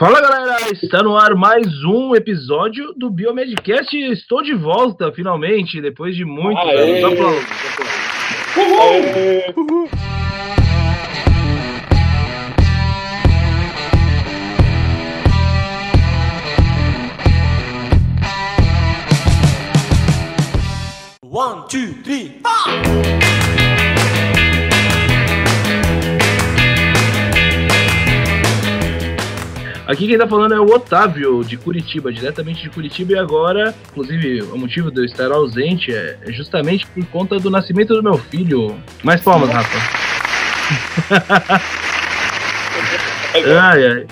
Fala galera, está no ar mais um episódio do Biomedcast. Estou de volta finalmente, depois de muito Aê. tempo. Aplausos, aplausos. Uhul. One, two, three. Aqui quem tá falando é o Otávio, de Curitiba, diretamente de Curitiba, e agora, inclusive, o motivo de eu estar ausente é é justamente por conta do nascimento do meu filho. Mais palmas, Rafa. Ai, ai.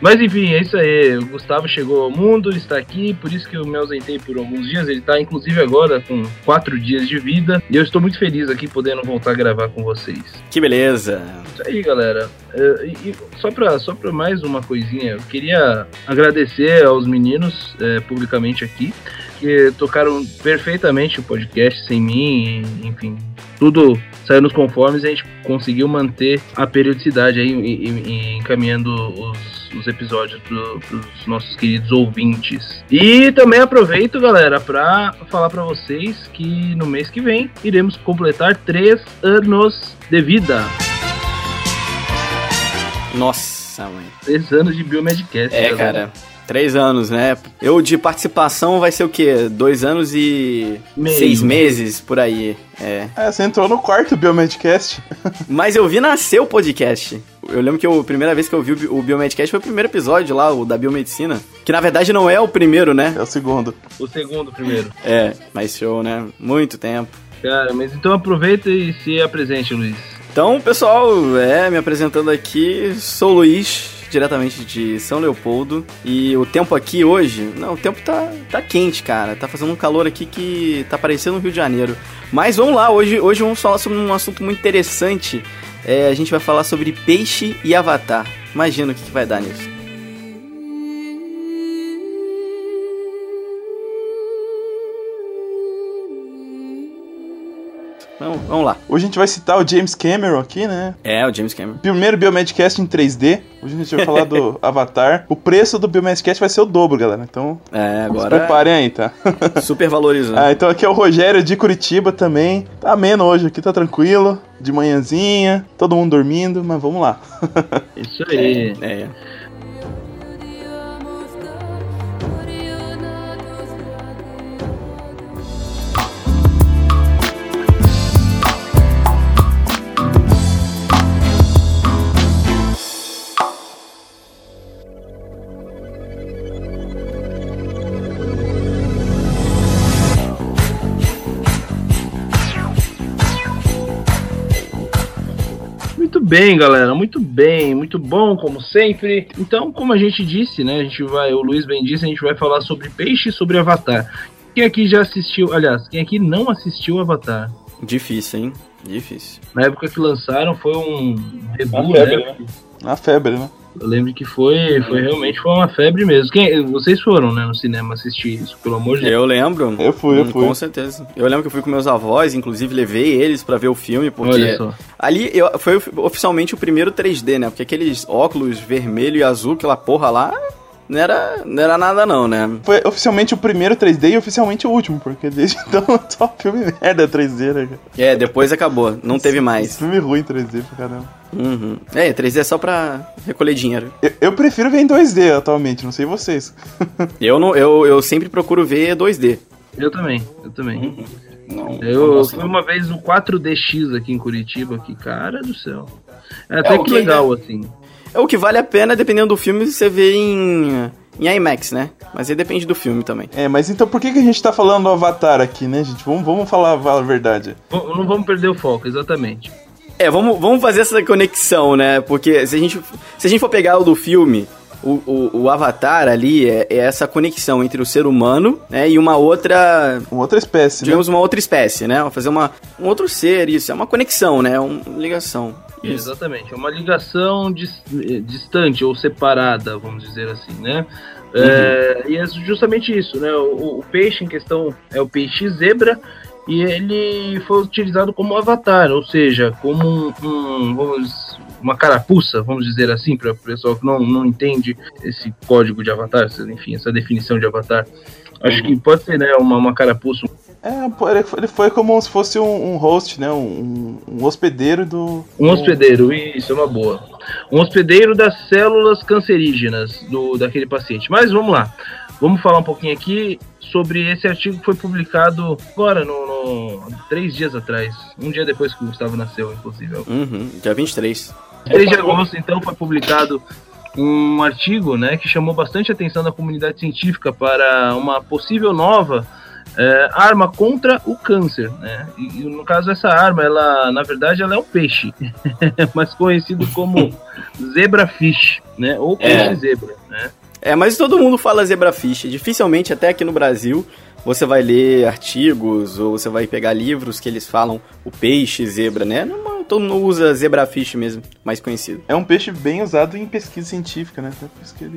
Mas enfim, é isso aí. O Gustavo chegou ao mundo, está aqui, por isso que eu me ausentei por alguns dias. Ele está, inclusive, agora com quatro dias de vida. E eu estou muito feliz aqui podendo voltar a gravar com vocês. Que beleza. Isso aí, galera. É, e, e só para só pra mais uma coisinha, eu queria agradecer aos meninos é, publicamente aqui, que tocaram perfeitamente o podcast sem mim, e, enfim, tudo saiu nos conformes e a gente conseguiu manter a periodicidade aí e, e- e encaminhando os, os episódios para os nossos queridos ouvintes. E também aproveito, galera, para falar para vocês que no mês que vem iremos completar três anos de vida. Nossa, mãe. Três anos de Biomedcast. É, galera. cara. Três anos, né? Eu de participação vai ser o quê? Dois anos e Meio. seis meses por aí. É. É, você entrou no quarto Biomedcast. Mas eu vi nascer o podcast. Eu lembro que eu- a primeira vez que eu vi o Bi- o Biomedcast foi o primeiro episódio lá, o da Biomedicina. Que na verdade não é o primeiro, né? É o segundo. O segundo primeiro. É, mas show, né? Muito tempo. Cara, mas então aproveita e se apresente, Luiz. Então, pessoal, é, me apresentando aqui, sou o Luiz, diretamente de São Leopoldo. E o tempo aqui hoje, não, o tempo tá, tá quente, cara. Tá fazendo um calor aqui que tá parecendo o Rio de Janeiro. Mas vamos lá, hoje, hoje vamos falar sobre um assunto muito interessante. É, a gente vai falar sobre peixe e avatar. Imagina o que, que vai dar nisso. Vamos, vamos lá. Hoje a gente vai citar o James Cameron aqui, né? É, o James Cameron. Primeiro Biomedcast em 3D. Hoje a gente vai falar do Avatar. O preço do Biomedcast vai ser o dobro, galera. Então, É, se agora preparem aí, tá? super valorizando. Ah, então aqui é o Rogério de Curitiba também. Tá ameno hoje aqui, tá tranquilo. De manhãzinha, todo mundo dormindo, mas vamos lá. Isso aí. É. Muito bem, galera. Muito bem, muito bom, como sempre. Então, como a gente disse, né? A gente vai, o Luiz bem disse, a gente vai falar sobre peixe e sobre Avatar. Quem aqui já assistiu, aliás, quem aqui não assistiu Avatar? Difícil, hein? Difícil. Na época que lançaram foi um rebu, Uma febre, né? A febre, né? Eu lembro que foi, foi realmente foi uma febre mesmo. Quem, vocês foram, né, no cinema assistir isso, pelo amor de Deus. Eu lembro. Eu fui, eu fui. Com certeza. Eu lembro que eu fui com meus avós, inclusive levei eles pra ver o filme, porque Olha só. ali eu, foi oficialmente o primeiro 3D, né? Porque aqueles óculos vermelho e azul, aquela porra lá, não era, não era nada não, né? Foi oficialmente o primeiro 3D e oficialmente o último, porque desde então só filme merda 3D, né, cara? É, depois acabou, não teve mais. Filme ruim 3D pra caramba. Uhum. É, 3D é só pra recolher dinheiro. Eu, eu prefiro ver em 2D atualmente, não sei vocês. Eu, não, eu, eu sempre procuro ver 2D. Eu também, eu também. Uhum. Não, Eu fui uma vez no 4DX aqui em Curitiba, que cara do céu. É até É, que que legal, assim. É o que vale a pena, dependendo do filme, você vê em, em IMAX, né? Mas aí depende do filme também. É, mas então por que, que a gente tá falando do Avatar aqui, né, gente? Vamos, vamos falar a verdade. Não vamos perder o foco, exatamente. É, vamos, vamos fazer essa conexão, né? Porque se a gente, se a gente for pegar o do filme, o, o, o Avatar ali é, é essa conexão entre o ser humano, né? E uma outra, Uma outra espécie, né? digamos, uma outra espécie, né? Fazer uma, um outro ser, isso. É uma conexão, né? Uma ligação. Isso. Exatamente. É uma ligação dis- eh, distante ou separada, vamos dizer assim, né? É, e é justamente isso, né? O, o peixe em questão é o peixe zebra e ele foi utilizado como avatar, ou seja, como um, um vamos, uma carapuça, vamos dizer assim, para o pessoal que não, não entende esse código de avatar, enfim, essa definição de avatar. Acho que pode ser, né, uma, uma carapuça. É, pô, ele foi- ele foi como se fosse um, um host, né? Um, um hospedeiro do. Um hospedeiro, isso é uma boa. Um hospedeiro das células cancerígenas do, daquele paciente. Mas vamos lá. Vamos falar um pouquinho aqui sobre esse artigo que foi publicado agora, no, no- três dias atrás. Um dia depois que o Gustavo nasceu, inclusive. Uhum, dia 23. 3 de agosto, então, foi publicado um artigo né, que chamou bastante atenção da comunidade científica para uma possível nova é, arma contra o câncer. Né? E, e, no caso, essa arma, ela, na verdade, ela é um peixe, mas conhecido como zebrafish, né? ou peixe É. zebra. Né? É, mas todo mundo fala zebrafish. Dificilmente, até aqui no Brasil, você vai ler artigos ou você vai pegar livros que eles falam o peixe zebra, né? Não, todo mundo usa zebrafish mesmo, mais conhecido. É um peixe bem usado em pesquisa científica, né?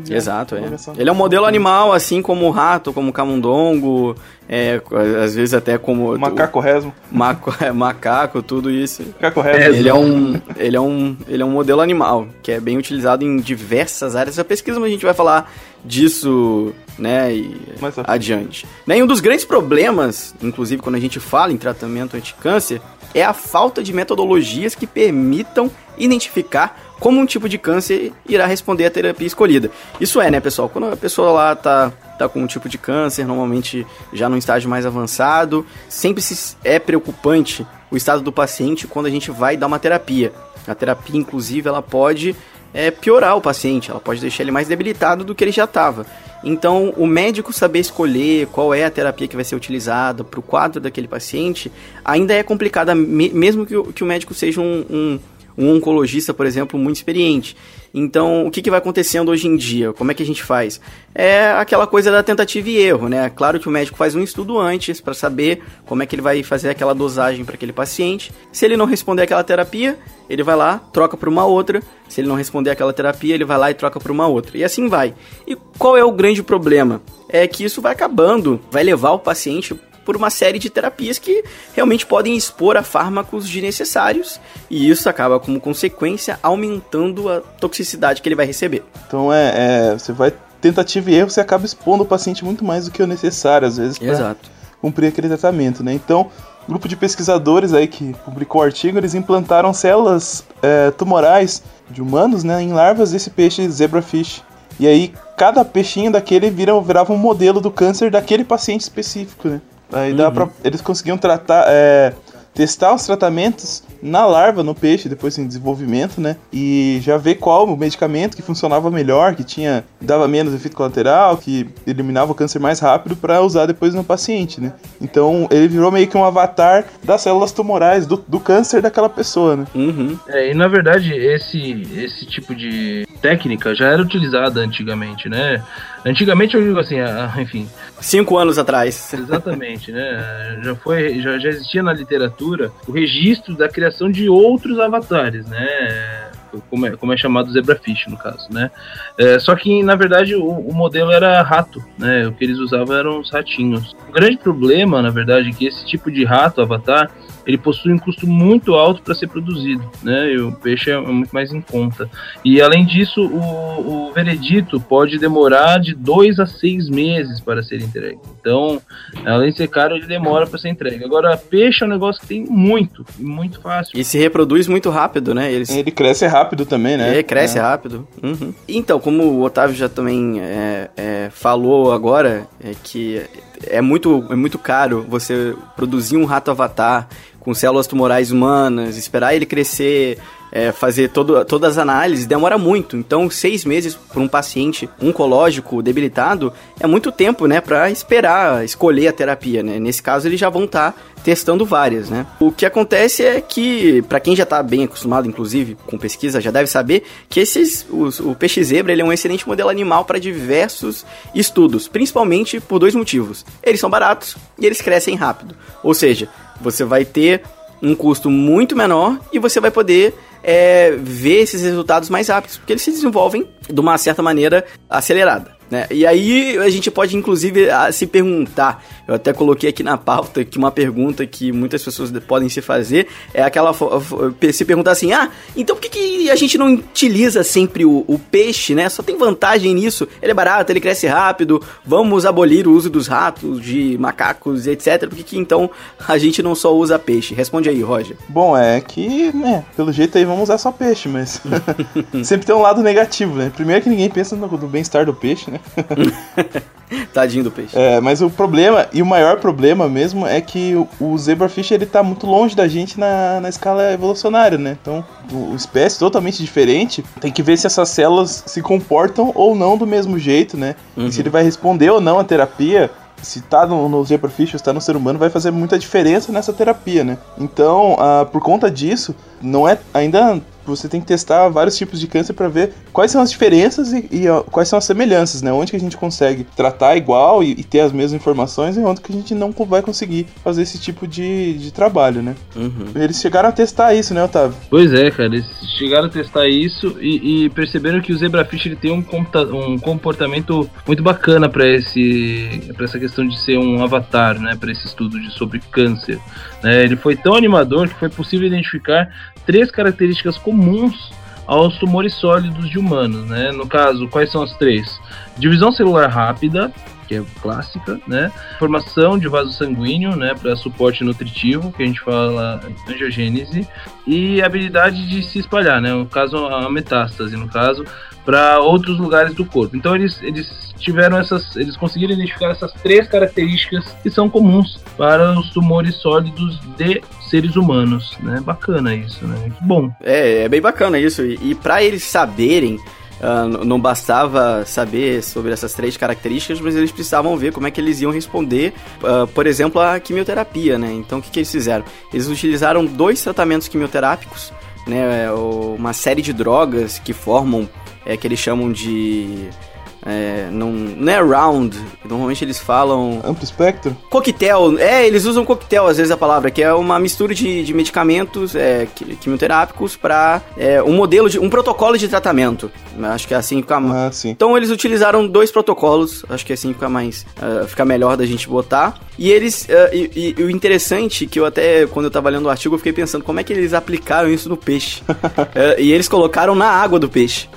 Já- Exato, é. Ele é um modelo animal, assim como o rato, como o camundongo, é, às vezes até como... Macaco resmo. maco- é, macaco, tudo isso. Macaco resmo. Ele é, um, ele, é um, ele é um modelo animal, que é bem utilizado em diversas áreas da pesquisa, mas a gente vai falar disso, né, e frente. adiante. Né, E um dos grandes problemas, inclusive quando a gente fala em tratamento anti-câncer, é a falta de metodologias que permitam identificar como um tipo de câncer irá responder à terapia escolhida. Isso é, né, pessoal? Quando a pessoa lá tá, tá com um tipo de câncer, normalmente já num estágio mais avançado, sempre se é preocupante o estado do paciente quando a gente vai dar uma terapia. A terapia, inclusive, ela pode é, piorar o paciente, ela pode deixar ele mais debilitado do que ele já estava. Então, o médico saber escolher qual é a terapia que vai ser utilizada para o quadro daquele paciente ainda é complicada, me- mesmo que o, que o médico seja um, um, um oncologista, por exemplo, muito experiente. Então, o que, que vai acontecendo hoje em dia? Como é que a gente faz? É aquela coisa da tentativa e erro, né? Claro que o médico faz um estudo antes para saber como é que ele vai fazer aquela dosagem para aquele paciente. Se ele não responder aquela terapia, ele vai lá, troca para uma outra. Se ele não responder aquela terapia, ele vai lá e troca para uma outra. E assim vai. E qual é o grande problema? É que isso vai acabando, vai levar o paciente por uma série de terapias que realmente podem expor a fármacos desnecessários e isso acaba como consequência aumentando a toxicidade que ele vai receber. Então é, é, você vai tentativa e erro, você acaba expondo o paciente muito mais do que o necessário, às vezes, para cumprir aquele tratamento, né? Então, um grupo de pesquisadores aí que publicou o artigo, eles implantaram células é, tumorais de humanos, né, em larvas desse peixe zebrafish. E aí, cada peixinho daquele vira, virava um modelo do câncer daquele paciente específico, né? Aí dá Uhum. pra, eles conseguiam tratar, é, testar os tratamentos na larva, no peixe, depois em desenvolvimento, né? E já ver qual o medicamento que funcionava melhor, que tinha dava menos efeito colateral, que eliminava o câncer mais rápido para usar depois no paciente, né? Então ele virou meio que um avatar das células tumorais do, do câncer daquela pessoa, né? Uhum. É, e na verdade, esse, esse tipo de técnica já era utilizada antigamente, né? Antigamente eu digo assim, ah, enfim, Cinco anos atrás. Exatamente, né? Já foi, já, já existia na literatura o registro da criação de outros avatares, né? Como é, como é chamado zebrafish no caso, né? É, só que na verdade o, o modelo era rato, né? O que eles usavam eram os ratinhos. O grande problema, na verdade, é que esse tipo de rato avatar ele possui um custo muito alto para ser produzido, né? E o peixe é muito mais em conta. E além disso, o, o veredito pode demorar de dois a seis meses para ser entregue. Então, além de ser caro, ele demora para ser entregue. Agora, peixe é um negócio que tem muito, e muito fácil. E se reproduz muito rápido, né? Eles Ele cresce rápido também, né? É, cresce rápido. Uhum. Então, como o Otávio já também é, é, falou agora, é que é muito, é muito caro você produzir um rato avatar com células tumorais humanas, esperar ele crescer, é, fazer todo, todas as análises, demora muito. Então, seis meses para um paciente oncológico debilitado é muito tempo, né, para esperar escolher a terapia, né? Nesse caso, eles já vão estar testando várias, né? O que acontece é que, para quem já tá bem acostumado, inclusive, com pesquisa, já deve saber que esses, os- o peixe zebra ele é um excelente modelo animal para diversos estudos, principalmente por dois motivos. Eles são baratos e eles crescem rápido. Ou seja, você vai ter um custo muito menor e você vai poder é, ver esses resultados mais rápidos, porque eles se desenvolvem de uma certa maneira acelerada. Né? E aí a gente pode inclusive se perguntar, eu até coloquei aqui na pauta que uma pergunta que muitas pessoas podem se fazer é aquela se perguntar assim: "Ah, então por que, que a gente não utiliza sempre o, o, peixe, né? Só tem vantagem nisso. Ele é barato, ele cresce rápido. Vamos abolir o uso dos ratos, de macacos, etc. Por que, que então a gente não só usa peixe?" Responde aí, Roger. Bom, é que, né, pelo jeito aí vamos usar só peixe, mas sempre tem um lado negativo, né? Primeiro que ninguém pensa no, no bem-estar do peixe, né? Tadinho do peixe. É, mas o problema, e o maior problema mesmo, é que o, o zebrafish ele tá muito longe da gente na, na escala evolucionária, né? Então, o, o espécie totalmente diferente, tem que ver se essas células se comportam ou não do mesmo jeito, né? Uhum. E se ele vai responder ou não à terapia se tá no, no zebrafish ou se tá no ser humano, vai fazer muita diferença nessa terapia, né? Então, uh, por conta disso, não é ainda você tem que testar vários tipos de câncer para ver quais são as diferenças e, e ó, quais são as semelhanças, né? Onde que a gente consegue tratar igual e, e, ter as mesmas informações e onde que a gente não vai conseguir fazer esse tipo de, de trabalho, né? Uhum. Eles chegaram a testar isso, né, Otávio? Pois é, cara, eles chegaram a testar isso e, e perceberam que o zebrafish ele tem um, um comportamento muito bacana para esse para essa questão de ser um avatar, né, para esse estudo de sobre câncer. Né? Ele foi tão animador que foi possível identificar três características comuns aos tumores sólidos de humanos, né? No caso, quais são as três? Divisão celular rápida, que é clássica, né? Formação de vaso sanguíneo, né, para suporte nutritivo, que a gente fala angiogênese, e habilidade de se espalhar, né? No caso, a metástase, no caso, para outros lugares do corpo. Então eles, eles tiveram essas, eles conseguiram identificar essas três características que são comuns para os tumores sólidos de seres humanos, né? Bacana isso, né? Bom. É, é bem bacana isso. E, e para eles saberem Uh, não bastava saber sobre essas três características, mas eles precisavam ver como é que eles iam responder, uh, por exemplo, à quimioterapia, né? Então, o que, que eles fizeram? Eles utilizaram dois tratamentos quimioterápicos, né? Uma série de drogas que formam é, que eles chamam de é, não, não é round, normalmente eles falam. Amplo espectro? Coquetel, é, eles usam coquetel às vezes a palavra, que é uma mistura de, de medicamentos é, quimioterápicos para é, um modelo de. um protocolo de tratamento. Acho que é assim que fica ah, sim. Então eles utilizaram dois protocolos, acho que é assim fica mais. Uh, fica melhor da gente botar. E eles. Uh, e, e, o interessante, que eu até, quando eu tava lendo o artigo, eu fiquei pensando como é que eles aplicaram isso no peixe. uh, e eles colocaram na água do peixe.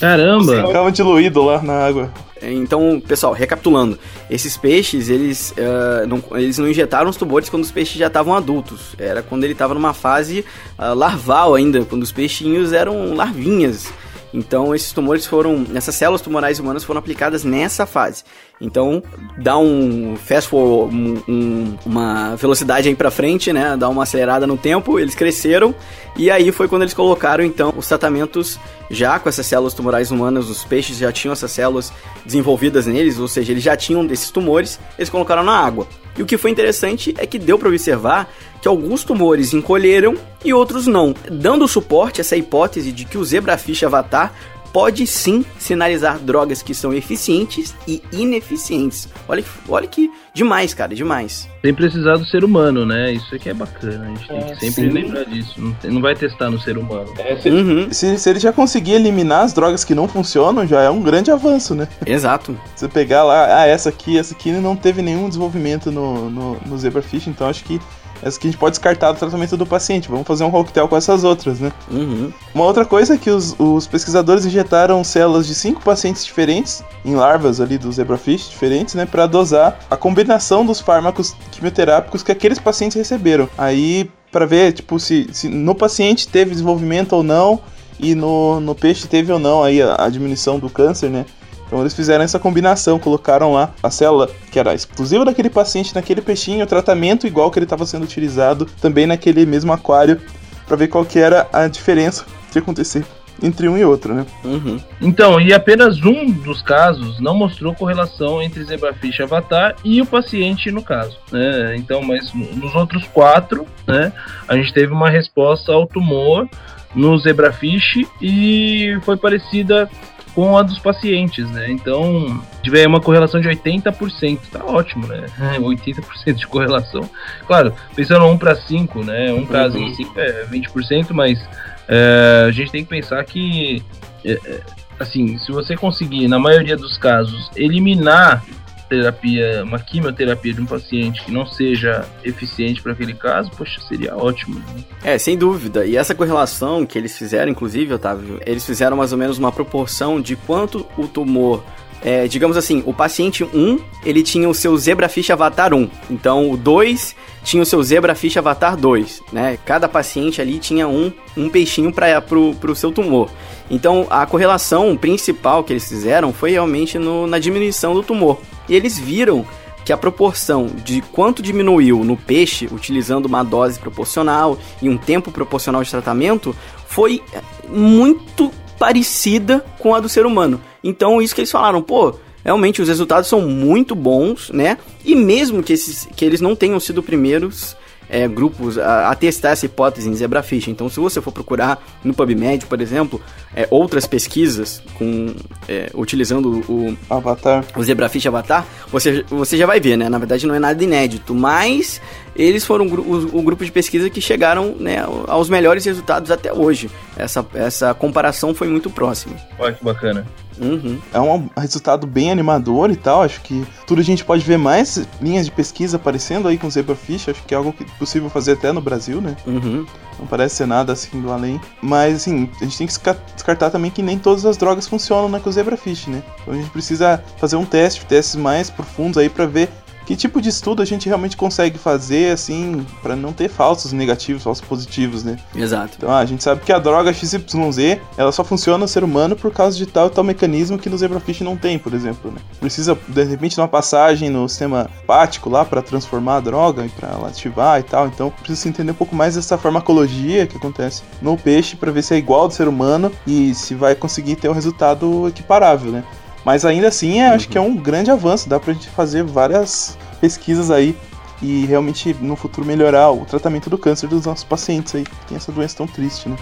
Caramba! Ficava diluído lá na água. Então, pessoal, recapitulando, esses peixes, eles, uh, não, eles não injetaram os tumores quando os peixes já estavam adultos. Era quando ele estava numa fase uh, larval ainda, quando os peixinhos eram larvinhas. Então, esses tumores foram, essas células tumorais humanas foram aplicadas nessa fase. Então, dá um fast forward, um, um, uma velocidade aí para frente, né? Dá uma acelerada no tempo, eles cresceram e aí foi quando eles colocaram então os tratamentos já com essas células tumorais humanas, os peixes já tinham essas células desenvolvidas neles, ou seja, eles já tinham desses tumores, eles colocaram na água. E o que foi interessante é que deu para observar que alguns tumores encolheram e outros não, dando suporte a essa hipótese de que o zebrafish avatar pode sim sinalizar drogas que são eficientes e ineficientes. Olha, olha que demais, cara, demais. Sem precisar do ser humano, né? Isso aqui é bacana, a gente tem que é, sempre sim. lembrar disso. Não, não, vai testar no ser humano. É, se, uhum. se, se, ele já conseguir eliminar as drogas que não funcionam, já é um grande avanço, né? Exato. Você pegar lá, ah, essa aqui, essa aqui não teve nenhum desenvolvimento no, no, no Zebrafish, então acho que essa que a gente pode descartar do tratamento do paciente. Vamos fazer um coquetel com essas outras, né? Uhum. Uma outra coisa é que os, os, pesquisadores injetaram células de cinco pacientes diferentes, em larvas ali do zebrafish diferentes, né? Para dosar a combinação dos fármacos quimioterápicos que aqueles pacientes receberam. Aí, para ver, tipo, se, se no paciente teve desenvolvimento ou não, e no, no peixe teve ou não aí a, a diminuição do câncer, né? Então eles fizeram essa combinação, colocaram lá a célula que era exclusiva daquele paciente naquele peixinho, o tratamento igual que ele estava sendo utilizado também naquele mesmo aquário, para ver qual que era a diferença que ia acontecer entre um e outro, né? Uhum. Então, e apenas um dos casos não mostrou correlação entre zebrafish avatar e o paciente no caso, né? Então, mas nos outros quatro, né, a gente teve uma resposta ao tumor no zebrafish e foi parecida com a dos pacientes, né? Então, tiver uma correlação de 80%, tá ótimo, né? 80% de correlação. Claro, pensando 1 para 5, né? Um caso uhum. em 5 é 20%, mas é, a gente tem que pensar que é, é assim, se você conseguir, na maioria dos casos, eliminar terapia, uma quimioterapia de um paciente que não seja eficiente para aquele caso, poxa, seria ótimo. Né? É, sem dúvida. E essa correlação que eles fizeram, inclusive, Otávio, eles fizeram mais ou menos uma proporção de quanto o tumor é, digamos assim, o paciente 1, ele tinha o seu zebrafish avatar 1. Então, o 2 tinha o seu zebrafish avatar 2, né? Cada paciente ali tinha um, um peixinho para pro, pro seu tumor. Então, a correlação principal que eles fizeram foi realmente no, na diminuição do tumor. E eles viram que a proporção de quanto diminuiu no peixe, utilizando uma dose proporcional e um tempo proporcional de tratamento, foi muito parecida com a do ser humano. Então, isso que eles falaram, pô, realmente os resultados são muito bons, né? E mesmo que, esses, que eles não tenham sido primeiros é, grupos a, a, testar essa hipótese em zebrafish. Então, se você for procurar no PubMed, por exemplo, é, outras pesquisas com é, utilizando o Avatar, o zebrafish Avatar, você, você já vai ver, né? Na verdade, não é nada inédito, mas eles foram o, o grupo de pesquisa que chegaram né, aos melhores resultados até hoje. Essa, essa comparação foi muito próxima. Olha que bacana. Uhum. É um resultado bem animador e tal. Acho que tudo a gente pode ver mais linhas de pesquisa aparecendo aí com Zebrafish. Acho que é algo que é possível fazer até no Brasil, né? Uhum. Não parece ser nada assim do além. Mas assim, a gente tem que descartar também que nem todas as drogas funcionam né, com o Zebrafish, né? Então a gente precisa fazer um teste, testes mais profundos aí para ver que tipo de estudo a gente realmente consegue fazer, assim, para não ter falsos negativos, falsos positivos, né? Exato. Então, ah, a gente sabe que a droga XYZ, ela só funciona no ser humano por causa de tal e tal mecanismo que no zebrafish não tem, por exemplo, né? Precisa, de repente, de uma passagem no sistema hepático lá para transformar a droga e para ela ativar e tal. Então, precisa entender um pouco mais dessa farmacologia que acontece no peixe para ver se é igual ao do ser humano e se vai conseguir ter um resultado equiparável, né? Mas ainda assim, uhum. acho que é um grande avanço. Dá pra gente fazer várias pesquisas aí e realmente no futuro melhorar o tratamento do câncer dos nossos pacientes aí, que tem essa doença tão triste, né?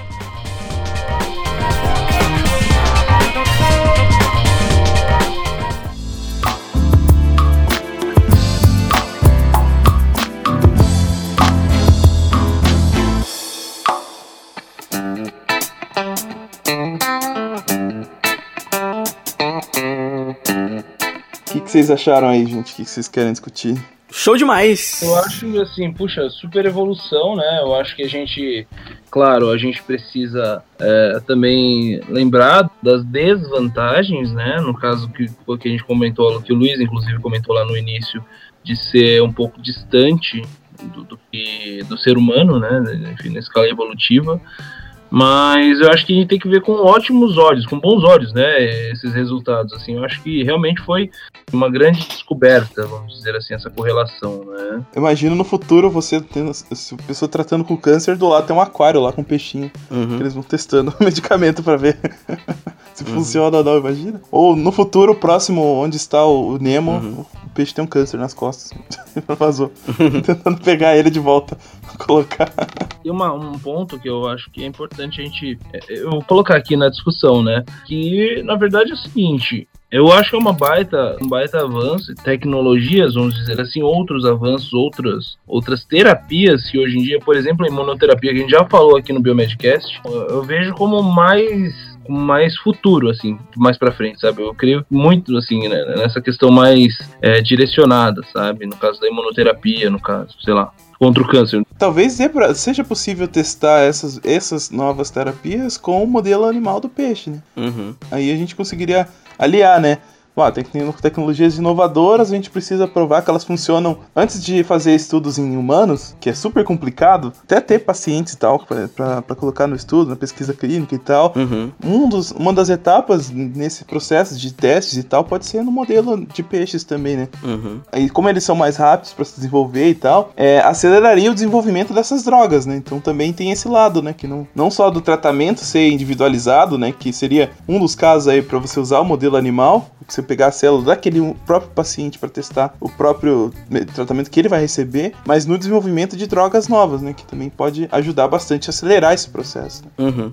Vocês acharam aí, gente? O que vocês querem discutir? Show demais! Eu acho, assim, puxa, super evolução, né? Eu acho que a gente, claro, a gente precisa é, também lembrar das desvantagens, né? No caso que, que a gente comentou, que o Luiz, inclusive, comentou lá no início, de ser um pouco distante do, do, do ser humano, né? Enfim, na escala evolutiva. Mas eu acho que a gente tem que ver com ótimos olhos, com bons olhos, né? Esses resultados. Assim, eu acho que realmente foi uma grande descoberta, vamos dizer assim, essa correlação, né? Imagina no futuro você tendo a pessoa tratando com câncer, do lado tem um aquário lá com um peixinho. Uhum. Que eles vão testando o medicamento para ver se uhum. funciona ou não, imagina. Ou no futuro próximo, onde está o Nemo, uhum. o peixe tem um câncer nas costas. Vazou. Tentando pegar ele de volta, colocar. E uma, um ponto que eu acho que é importante a gente. É, eu vou colocar aqui na discussão, né? Que na verdade é o seguinte: eu acho que é uma baita, um baita avanço, tecnologias, vamos dizer assim, outros avanços, outras, outras terapias que hoje em dia, por exemplo, a imunoterapia que a gente já falou aqui no Biomedcast, eu vejo como mais mais futuro, assim, mais para frente, sabe? Eu creio muito, assim, né, nessa questão mais é, direcionada, sabe? No caso da imunoterapia, no caso, sei lá, contra o câncer. Talvez seja possível testar essas, essas novas terapias com o modelo animal do peixe, né? Uhum. Aí a gente conseguiria aliar, né? Ó, tem tecnologias inovadoras, a gente precisa provar que elas funcionam antes de fazer estudos em humanos, que é super complicado, até ter pacientes e tal, para colocar no estudo, na pesquisa clínica e tal. Uhum. Um dos, uma das etapas nesse processo de testes e tal pode ser no modelo de peixes também, né? Uhum. E como eles são mais rápidos para se desenvolver e tal, é, aceleraria o desenvolvimento dessas drogas, né? Então também tem esse lado, né? Que não, não só do tratamento ser individualizado, né? Que seria um dos casos aí para você usar o modelo animal, que você pegar a célula daquele próprio paciente para testar o próprio tratamento que ele vai receber, mas no desenvolvimento de drogas novas, né? Que também pode ajudar bastante a acelerar esse processo. Uhum.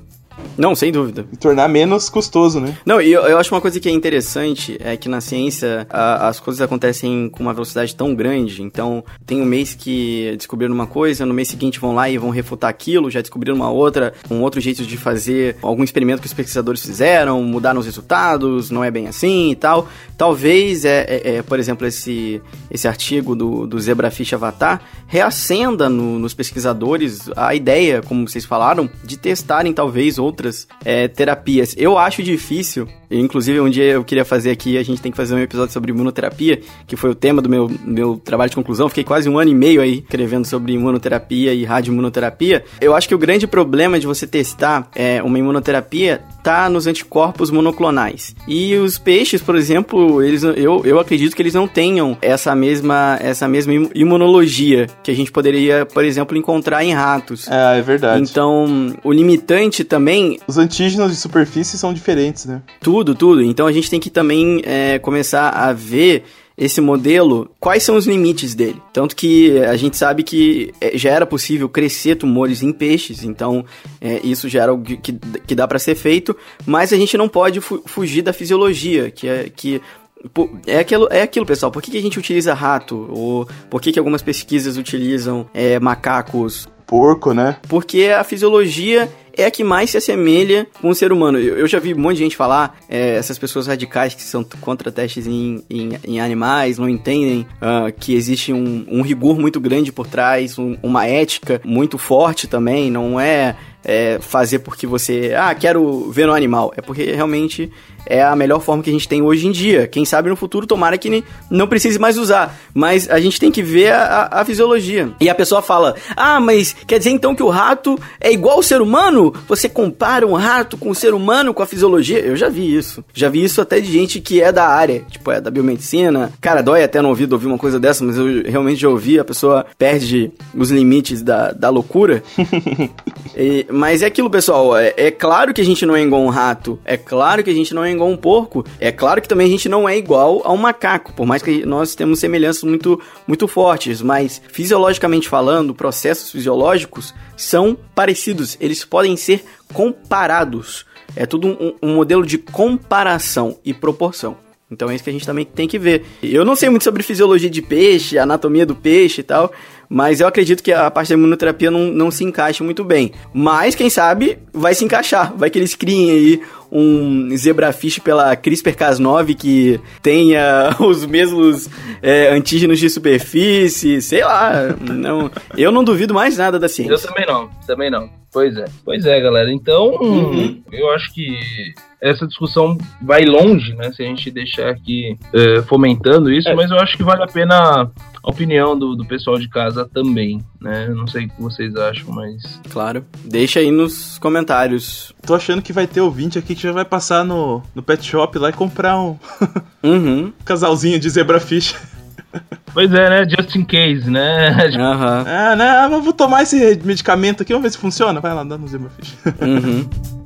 Não, sem dúvida. E tornar menos custoso, né? Não, e eu, eu acho uma coisa que é interessante é que na ciência a, as coisas acontecem com uma velocidade tão grande. Então, tem um mês que descobriram uma coisa, no mês seguinte vão lá e vão refutar aquilo, já descobriram uma outra, um outro jeito de fazer algum experimento que os pesquisadores fizeram, mudaram os resultados, não é bem assim e tal. Talvez, é, é, é por exemplo, esse, esse artigo do, do Zebrafish Avatar reacenda no, nos pesquisadores a ideia, como vocês falaram, de testarem talvez outras é, terapias. Eu acho difícil, inclusive um dia eu queria fazer aqui, a gente tem que fazer um episódio sobre imunoterapia, que foi o tema do meu, meu trabalho de conclusão. Fiquei quase um ano e meio aí escrevendo sobre imunoterapia e radioimunoterapia. Eu acho que o grande problema de você testar é, uma imunoterapia tá nos anticorpos monoclonais. E os peixes, por exemplo, eles, eu, eu acredito que eles não tenham essa mesma, essa mesma imunologia que a gente poderia, por exemplo, encontrar em ratos. É, é verdade. Então, o limitante também. Os antígenos de superfície são diferentes, né? Tudo, tudo. Então a gente tem que também é, começar a ver esse modelo, quais são os limites dele? Tanto que a gente sabe que é, já era possível crescer tumores em peixes, então é, isso já era algo que, que dá para ser feito, mas a gente não pode fu fugir da fisiologia, que é que é aquilo, é aquilo, pessoal. Por que, que a gente utiliza rato? Ou por que, que algumas pesquisas utilizam é, macacos? Porco, né? Porque a fisiologia é a que mais se assemelha com o ser humano. Eu, já vi um monte de gente falar, é, essas pessoas radicais que são contra testes em, em, em animais, não entendem uh, que existe um, um, rigor muito grande por trás, um, uma ética muito forte também, não é, é fazer porque você, ah, quero ver no animal, é porque realmente é a melhor forma que a gente tem hoje em dia. Quem sabe no futuro, tomara que não precise mais usar. Mas a gente tem que ver a, a, fisiologia. E a pessoa fala: Ah, mas quer dizer então que o rato é igual ao ser humano? Você compara um rato com o ser humano, com a fisiologia? Eu já vi isso. Já vi isso até de gente que é da área, tipo, é da biomedicina. Cara, dói até no ouvido ouvir uma coisa dessa, mas eu realmente já ouvi. A pessoa perde os limites da, da loucura. e, mas é aquilo, pessoal. É, é claro que a gente não é igual um rato. É claro que a gente não é igual um porco, é claro que também a gente não é igual a um macaco, por mais que nós temos semelhanças muito, muito fortes, mas fisiologicamente falando, processos fisiológicos são parecidos, eles podem ser comparados. É tudo um, um modelo de comparação e proporção. Então é isso que a gente também tem que ver. Eu não sei muito sobre fisiologia de peixe, anatomia do peixe e tal, mas eu acredito que a parte da imunoterapia não, não se encaixa muito bem. Mas, quem sabe, vai se encaixar. Vai que eles criem aí um zebrafish pela CRISPR-Cas9 que tenha os mesmos é, antígenos de superfície, sei lá. Não, eu não duvido mais nada da ciência. Eu também não, também não. Pois é. Pois é, galera. Então, uhum. eu acho que essa discussão vai longe, né? Se a gente deixar aqui é, fomentando isso, é. mas eu acho que vale a pena a opinião do, do pessoal de casa também, né? Não sei o que vocês acham, mas. Claro. Deixa aí nos comentários. Tô achando que vai ter ouvinte aqui que já vai passar no, no pet shop lá e comprar um. uhum. casalzinho de zebrafish. Pois é, né? Just in case, né? Aham. Uhum. É, né? Eu vou tomar esse medicamento aqui, vamos ver se funciona. Vai lá, dá no zebrafish. Uhum.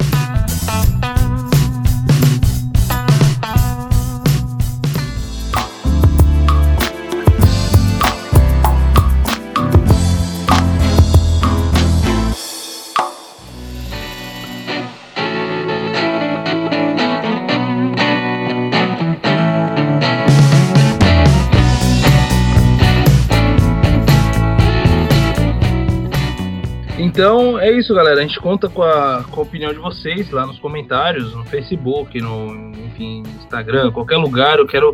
Então é isso, galera. A gente conta com a, com a opinião de vocês lá nos comentários, no Facebook, no enfim, Instagram, qualquer lugar. Eu quero.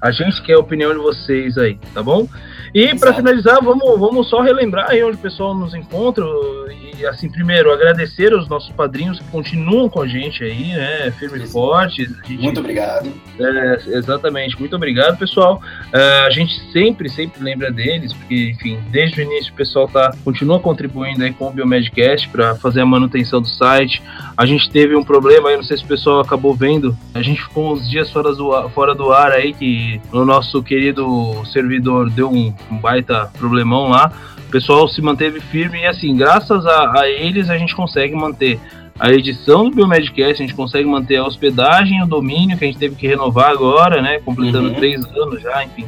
A gente quer a opinião de vocês aí, tá bom? E para finalizar, vamos, vamos só relembrar aí onde o pessoal nos encontra. E assim, primeiro, agradecer aos nossos padrinhos que continuam com a gente aí, né? Firme e forte. Gente, muito obrigado. É, exatamente, muito obrigado, pessoal. É, a gente sempre, sempre lembra deles, porque, enfim, desde o início o pessoal tá, continua contribuindo aí com o Biomedcast para fazer a manutenção do site. A gente teve um problema aí, não sei se o pessoal acabou vendo. A gente ficou uns dias fora do, fora do ar aí, que o nosso querido servidor deu um um baita problemão lá. O pessoal se manteve firme e assim, graças a, a eles a gente consegue manter a edição do Biomedcast, a gente consegue manter a hospedagem, o domínio que a gente teve que renovar agora, né? Completando uhum. três anos já, enfim.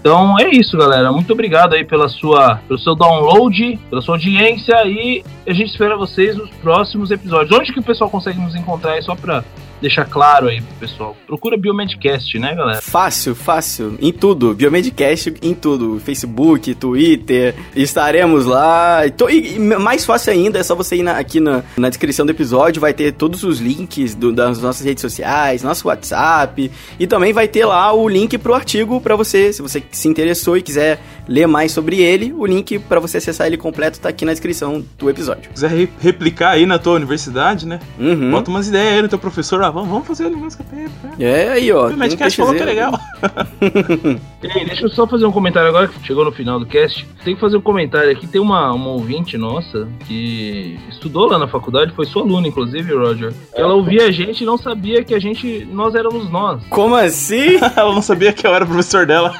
Então é isso, galera. Muito obrigado aí pela sua, pelo seu download, pela sua audiência e a gente espera vocês nos próximos episódios. Onde que o pessoal consegue nos encontrar aí só pra deixar claro aí pro pessoal. Procura Biomedcast, né, galera? Fácil, fácil. Em tudo. Biomedcast em tudo. Facebook, Twitter. Estaremos lá. E, mais fácil ainda, é só você ir na, aqui na, na descrição do episódio. Vai ter todos os links do, das nossas redes sociais, nosso WhatsApp. E também vai ter lá o link pro artigo para você, se você se interessou e quiser ler mais sobre ele. O link para você acessar ele completo tá aqui na descrição do episódio. Se quiser re replicar aí na tua universidade, né? Uhum. Bota umas ideias aí no teu professor vamos, vamos fazer o negócio com a Pepe. Né? É, aí, ó. O Madcast falou que é legal. Ei, deixa eu só fazer um comentário agora que chegou no final do cast. Tem que fazer um comentário aqui. Tem uma, uma ouvinte nossa que estudou lá na faculdade, foi sua aluna, inclusive, Roger. É. Ela ouvia a gente e não sabia que a gente, nós éramos nós. Como assim? ela não sabia que eu era professor dela.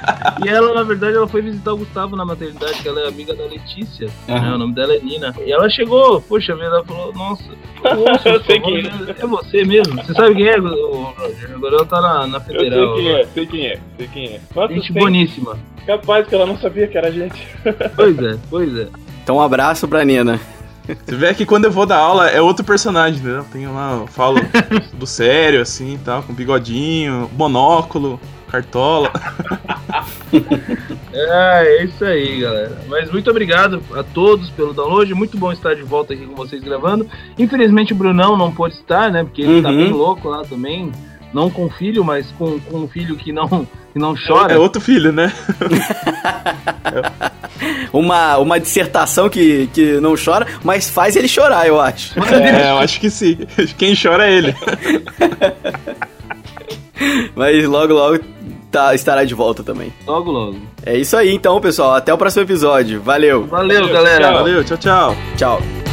e ela, na verdade, ela foi visitar o Gustavo na maternidade, que ela é amiga da Letícia. Uhum. Né? O nome dela é Nina. E ela chegou, poxa vida, ela falou, nossa, eu sei quem é. é você mesmo. Você sabe quem é, Roger? Agora ela tá na, na federal. Eu sei quem é, sei quem é, sei quem é. Nossa, gente sei. boníssima. Capaz que ela não sabia que era a gente. Pois é, pois é. Então um abraço pra Nina. Você vê que quando eu vou dar aula é outro personagem, entendeu? Tenho lá, eu falo do sério, assim e tal, com bigodinho, monóculo, cartola. É, é isso aí, galera. Mas muito obrigado a todos pelo download. Muito bom estar de volta aqui com vocês gravando. Infelizmente o Brunão não pôde estar, né? Porque ele tá uhum. tá bem louco lá também. Não com filho, mas com, com um filho que não, que não chora. É, é outro filho, né? uma, uma dissertação que, que não chora, mas faz ele chorar, eu acho. É, eu acho que sim. Quem chora é ele. mas logo, logo tá, estará de volta também. Logo, logo. É isso aí, então, pessoal. Até o próximo episódio. Valeu. Valeu, galera. Tchau. Valeu, tchau, tchau. Tchau.